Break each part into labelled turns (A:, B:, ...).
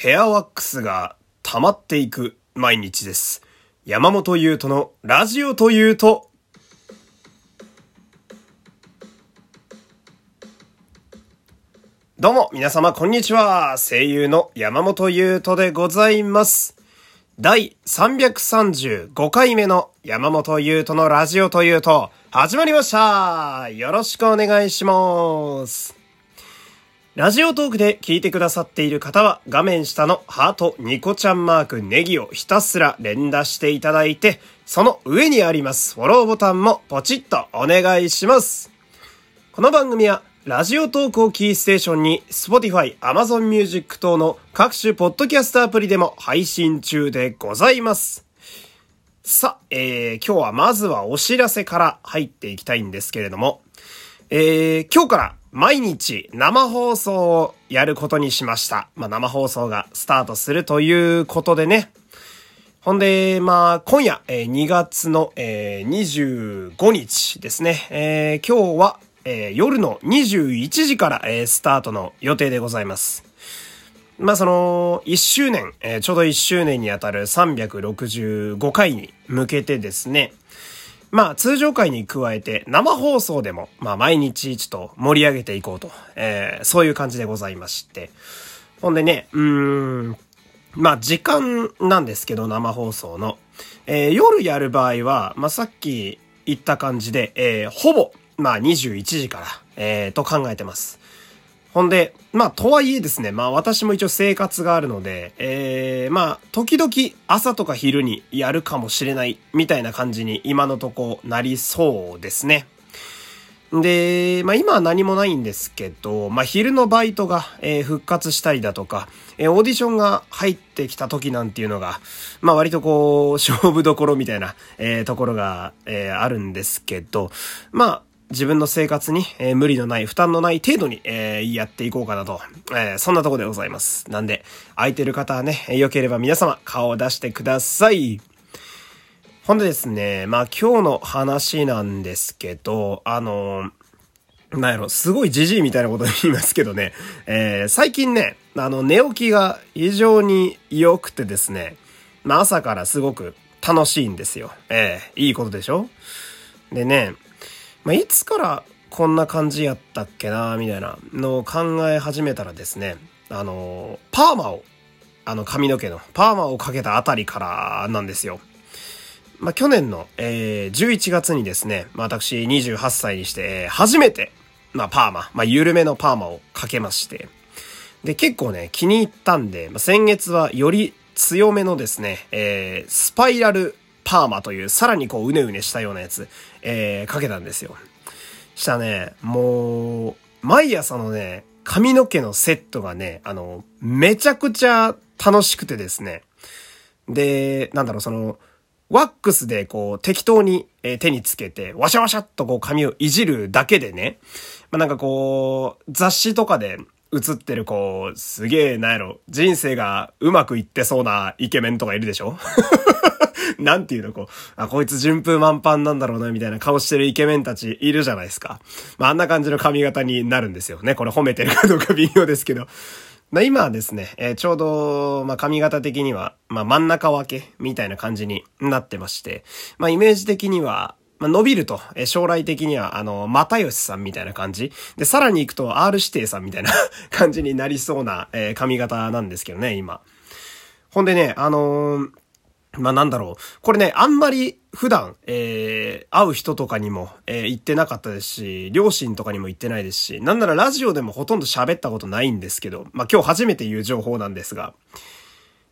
A: ヘアワックスが溜まっていく毎日です。山本優斗のラジオというと、どうも、皆様、こんにちは。声優の山本優斗でございます。第335回目の山本優斗のラジオというと、始まりましたよろしくお願いします。ラジオトークで聞いてくださっている方は画面下のハートニコちゃんマークネギをひたすら連打していただいて、その上にありますフォローボタンもポチッとお願いします。この番組はラジオトークをキーステーションに Spotify、Amazon Music 等の各種ポッドキャストアプリでも配信中でございます。さあ、えー、今日はまずはお知らせから入っていきたいんですけれども、えー、今日から毎日生放送をやることにしました。まあ、生放送がスタートするということでね。ほんで、まあ、今夜、えー2月の、えー25日ですね。えー今日は、えー夜の21時から、えースタートの予定でございます。まあその、1周年、えーちょうど1周年にあたる365回に向けてですね、まあ通常回に加えて生放送でも、まあ毎日ちょっと盛り上げていこうと、えーそういう感じでございまして。ほんでね、うーん、まあ時間なんですけど、生放送の。えー夜やる場合は、まあさっき言った感じで、えーほぼ、まあ21時から、えーと考えてます。ほんで、まあ、とはいえですね、まあ私も一応生活があるので、えー、まあ、時々朝とか昼にやるかもしれない、みたいな感じに今のとこなりそうですね。で、まあ今は何もないんですけど、まあ昼のバイトが、えー復活したりだとか、えーオーディションが入ってきた時なんていうのが、まあ割とこう、勝負どころみたいな、えーところが、えあるんですけど、まあ自分の生活に、えー無理のない、負担のない程度に、えーやっていこうかなと、えーそんなとこでございます。なんで、空いてる方はね、良ければ皆様顔を出してください。ほんでですね、まあ今日の話なんですけど、あのなんやろ、すごいじじいみたいなこと言いますけどね、えー最近ね、あの、寝起きが非常に良くてですね、まあ朝からすごく楽しいんですよ。ええいいことでしょ？でね、まあ、いつからこんな感じやったっけな、みたいなのを考え始めたらですね、あの、パーマを、あの髪の毛のパーマをかけたあたりからなんですよ。まあ、去年の、えー11月にですね、まあ、私28歳にして、初めて、まあ、パーマ、まあ、緩めのパーマをかけまして、で、結構ね、気に入ったんで、まあ、先月はより強めのですね、えースパイラルパーマという、さらにこう、うねうねしたようなやつ、えーかけたんですよ。したね、もう、毎朝のね、髪の毛のセットがね、あの、めちゃくちゃ楽しくてですね。で、なんだろう、その、ワックスでこう適当にえ手につけて、ワシャワシャっとこう髪をいじるだけでね、まあ、なんかこう、雑誌とかで映ってるこう、すげえなんやろ、人生がうまくいってそうなイケメンとかいるでしょ？なんていうのこう、あ、こいつ順風満帆なんだろうな、みたいな顔してるイケメンたちいるじゃないですか。まあ、あんな感じの髪型になるんですよね。これ褒めてるかどうか微妙ですけど。まあ今はですね、えーちょうど、まあ髪型的には、まあ真ん中分けみたいな感じになってまして、まあイメージ的には、ま伸びると、え将来的には、あの、又吉さんみたいな感じ。で、さらに行くと R 指定さんみたいな 感じになりそうな、えー髪型なんですけどね、今。ほんでね、あのーまあなんだろう。これね、あんまり普段、えー、会う人とかにも、えー言ってなかったですし、両親とかにも言ってないですし、なんならラジオでもほとんど喋ったことないんですけど、まあ今日初めて言う情報なんですが、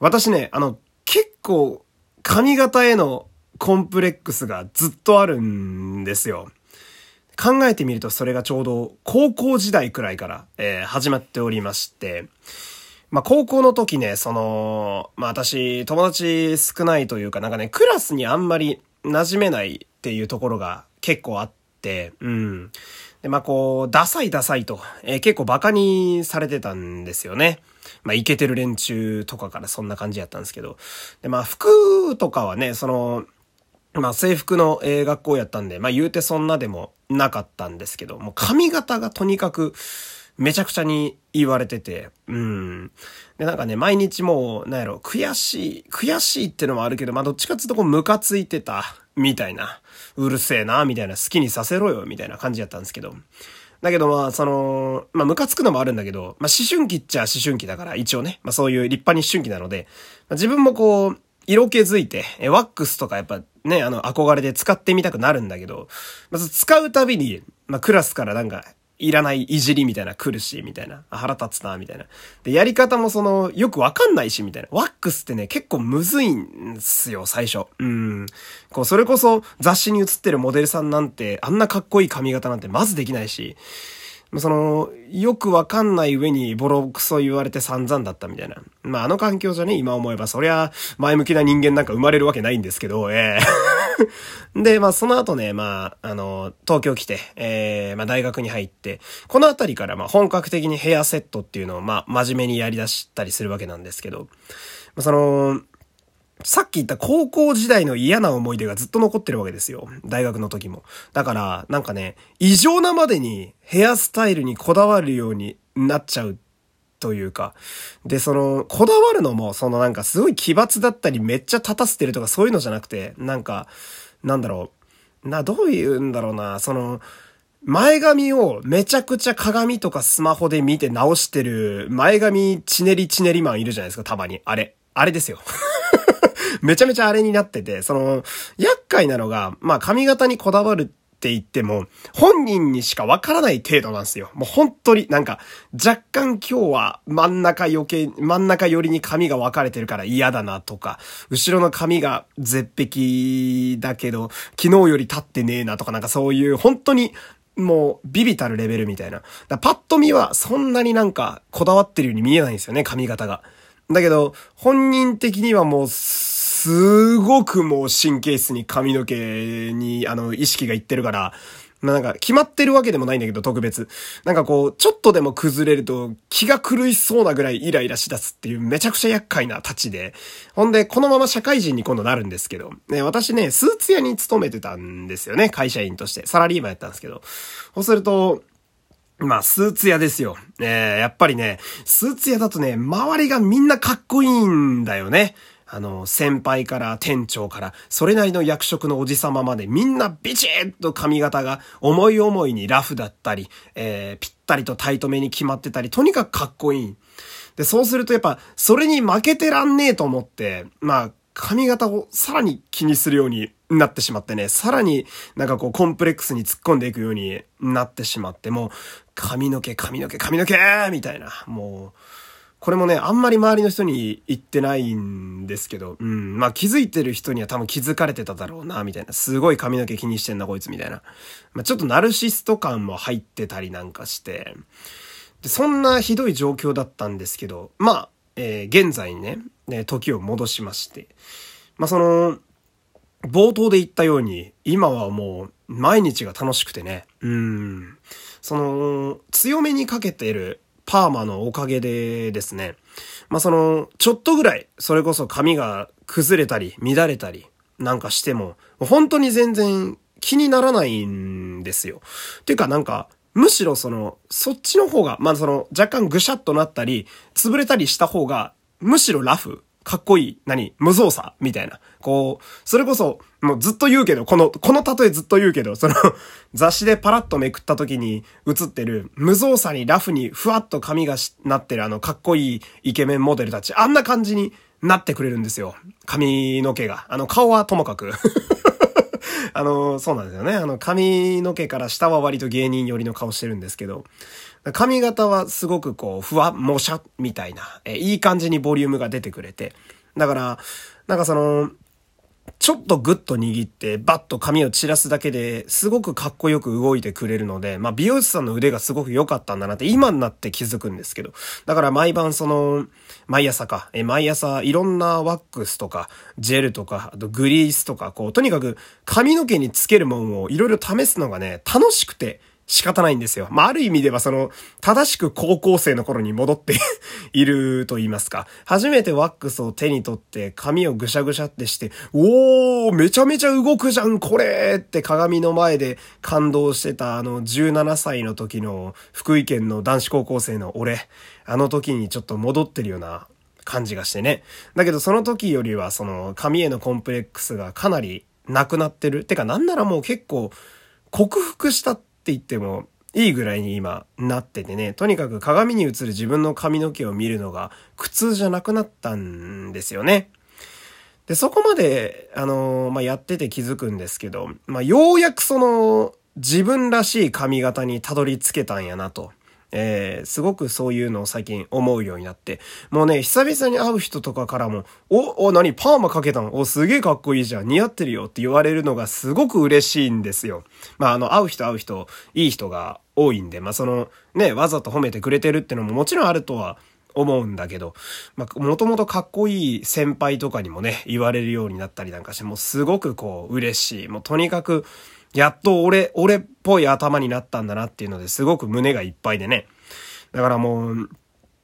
A: 私ね、あの、結構、髪型へのコンプレックスがずっとあるんですよ。考えてみるとそれがちょうど高校時代くらいから、えー始まっておりまして、まあ、高校の時ね、その、まあ、私、友達少ないというか、なんかね、クラスにあんまり馴染めないっていうところが結構あって、うん。で、まあ、こう、ダサいダサいと、えー結構バカにされてたんですよね。まあ、イケてる連中とかからそんな感じやったんですけど。で、まあ、服とかはね、その、まあ制服の、え学校やったんで、まあ言うてそんなでもなかったんですけど、もう髪型がとにかくめちゃくちゃに言われてて、うん。で、なんかね、毎日もう、なんやろ、悔しい、悔しいってのもあるけど、まあ、どっちかっていうとこう、ムカついてた、みたいな。うるせえな、みたいな、好きにさせろよ、みたいな感じやったんですけど。だけどまあ、その、まあ、ムカつくのもあるんだけど、まあ、思春期っちゃ思春期だから、一応ね、まあ、そういう立派に思春期なので、まあ、自分もこう、色気づいて、ワックスとかやっぱね、あの、憧れで使ってみたくなるんだけど、まず使うたびに、まあ、クラスからなんか、いらないいじりみたいな来るし、みたいな。腹立つな、みたいな。で、やり方もその、よくわかんないし、みたいな。ワックスってね、結構むずいんすよ、最初。うん。こう、それこそ雑誌に写ってるモデルさんなんて、あんなかっこいい髪型なんてまずできないし、その、よくわかんない上にボロクソ言われて散々だったみたいな。まあ、あの環境じゃね、今思えば、そりゃ、前向きな人間なんか生まれるわけないんですけど、ええー、で、まあ、その後ね、まあ、あの、東京来て、ええー、まあ、大学に入って、このあたりから、まあ、本格的にヘアセットっていうのを、まあ、真面目にやり出したりするわけなんですけど、まあ、その、さっき言った高校時代の嫌な思い出がずっと残ってるわけですよ。大学の時も。だから、なんかね、異常なまでにヘアスタイルにこだわるようになっちゃうというか。で、その、こだわるのも、そのなんかすごい奇抜だったりめっちゃ立たせてるとかそういうのじゃなくて、なんか、なんだろう。な、どういうんだろうな、その、前髪をめちゃくちゃ鏡とかスマホで見て直してる前髪チネリチネリマンいるじゃないですか、たまに。あれ。あれですよ。めちゃめちゃあれになってて、その、厄介なのが、まあ髪型にこだわるって言っても、本人にしかわからない程度なんですよ。もう本当になんか、若干今日は真ん中余計、真ん中寄りに髪が分かれてるから嫌だなとか、後ろの髪が絶壁だけど、昨日より立ってねえなとかなんかそういう本当にもう、ビビたるレベルみたいな。パッと見は、そんなになんか、こだわってるように見えないんですよね、髪型が。だけど、本人的にはもう、すごくもう神経質に髪の毛に、あの、意識がいってるから、なんか、決まってるわけでもないんだけど、特別。なんかこう、ちょっとでも崩れると、気が狂いそうなぐらいイライラしだすっていう、めちゃくちゃ厄介なたちで。ほんで、このまま社会人に今度なるんですけど、ね、私ね、スーツ屋に勤めてたんですよね、会社員として。サラリーマンやったんですけど。そうすると、まあ、スーツ屋ですよ。えー、やっぱりね、スーツ屋だとね、周りがみんなかっこいいんだよね。あの、先輩から店長から、それなりの役職のおじさままでみんなビチッと髪型が思い思いにラフだったり、えー、ぴったりとタイトめに決まってたり、とにかくかっこいい。で、そうするとやっぱ、それに負けてらんねえと思って、まあ、髪型をさらに気にするようになってしまってね、さらになんかこうコンプレックスに突っ込んでいくようになってしまって、もう髪の毛、髪の毛、髪の毛みたいな、もう、これもね、あんまり周りの人に言ってないんですけど、うん。まあ気づいてる人には多分気づかれてただろうな、みたいな。すごい髪の毛気にしてんな、こいつ、みたいな。まあちょっとナルシスト感も入ってたりなんかして、で、そんなひどい状況だったんですけど、まあ、えー、現在ね、ね、時を戻しまして、まあその、冒頭で言ったように、今はもう毎日が楽しくてね、うん。その、強めにかけてるパーマのおかげでですね、まあ、その、ちょっとぐらい、それこそ髪が崩れたり、乱れたり、なんかしても、本当に全然気にならないんですよ。ていうかなんか、むしろその、そっちの方が、まあ、その、若干ぐしゃっとなったり、潰れたりした方が、むしろラフかっこいい、何無造作みたいな。こう、それこそ、もうずっと言うけど、この、この例えずっと言うけど、その雑誌でパラッとめくった時に映ってる、無造作にラフにふわっと髪がなってるあのかっこいいイケメンモデルたち、あんな感じになってくれるんですよ。髪の毛が。あの、顔はともかくあの、そうなんですよね。あの、髪の毛から下は割と芸人寄りの顔してるんですけど、髪型はすごくこう、ふわ、もしゃ、みたいな、えいい感じにボリュームが出てくれて。だから、なんかその、ちょっとグッと握ってバッと髪を散らすだけですごくかっこよく動いてくれるので、まあ美容師さんの腕がすごく良かったんだなって今になって気づくんですけど。だから毎晩その、毎朝か、え、毎朝いろんなワックスとか、ジェルとか、あとグリースとか、こう、とにかく髪の毛につけるもんをいろいろ試すのがね、楽しくて、仕方ないんですよ。まあ、ある意味ではその、正しく高校生の頃に戻って いると言いますか。初めてワックスを手に取って髪をぐしゃぐしゃってして、おー、めちゃめちゃ動くじゃん、これって鏡の前で感動してたあの17歳の時の福井県の男子高校生の俺、あの時にちょっと戻ってるような感じがしてね。だけどその時よりはその髪へのコンプレックスがかなりなくなってる。てかなんならもう結構克服したってって言ってもいいぐらいに今なっててね、とにかく鏡に映る自分の髪の毛を見るのが苦痛じゃなくなったんですよね。で、そこまで、あのー、まあ、やってて気づくんですけど、まあ、ようやくその、自分らしい髪型にたどり着けたんやなと。えー、すごくそういうのを最近思うようになって、もうね、久々に会う人とかからも、お、お、何？パーマかけたの？お、すげえかっこいいじゃん。似合ってるよって言われるのがすごく嬉しいんですよ。まあ、あの、会う人会う人、いい人が多いんで、まあ、その、ね、わざと褒めてくれてるってのももちろんあるとは思うんだけど、まあ、もともとかっこいい先輩とかにもね、言われるようになったりなんかして、もうすごくこう、嬉しい。もうとにかく、やっと俺、俺っぽい頭になったんだなっていうのですごく胸がいっぱいでね。だからもう、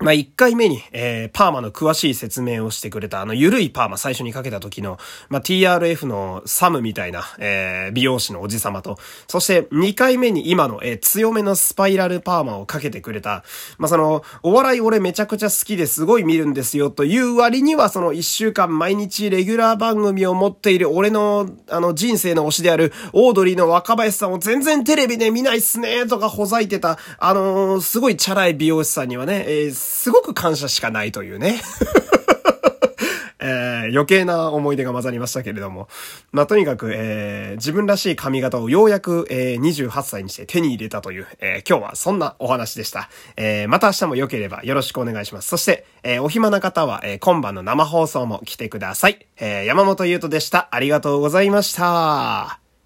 A: まあ、1回目に、えー、パーマの詳しい説明をしてくれた、あの、ゆるいパーマ最初にかけた時の、まあ、TRF のサムみたいな、えー、美容師のおじさまと、そして2回目に今の、えー、強めのスパイラルパーマをかけてくれた、まあ、その、お笑い俺めちゃくちゃ好きですごい見るんですよという割には、その1週間毎日レギュラー番組を持っている俺の、あの、人生の推しである、オードリーの若林さんを全然テレビで見ないっすねとかほざいてた、あのー、すごいチャラい美容師さんにはね、えーすごく感謝しかないというね。えー、余計な思い出が混ざりましたけれども。まあ、とにかく、えー、自分らしい髪型をようやく、えー、28歳にして手に入れたという、え、今日はそんなお話でした。え、また明日も良ければよろしくお願いします。そして、え、お暇な方は、え、今晩の生放送も来てください。え、山本優斗でした。ありがとうございました。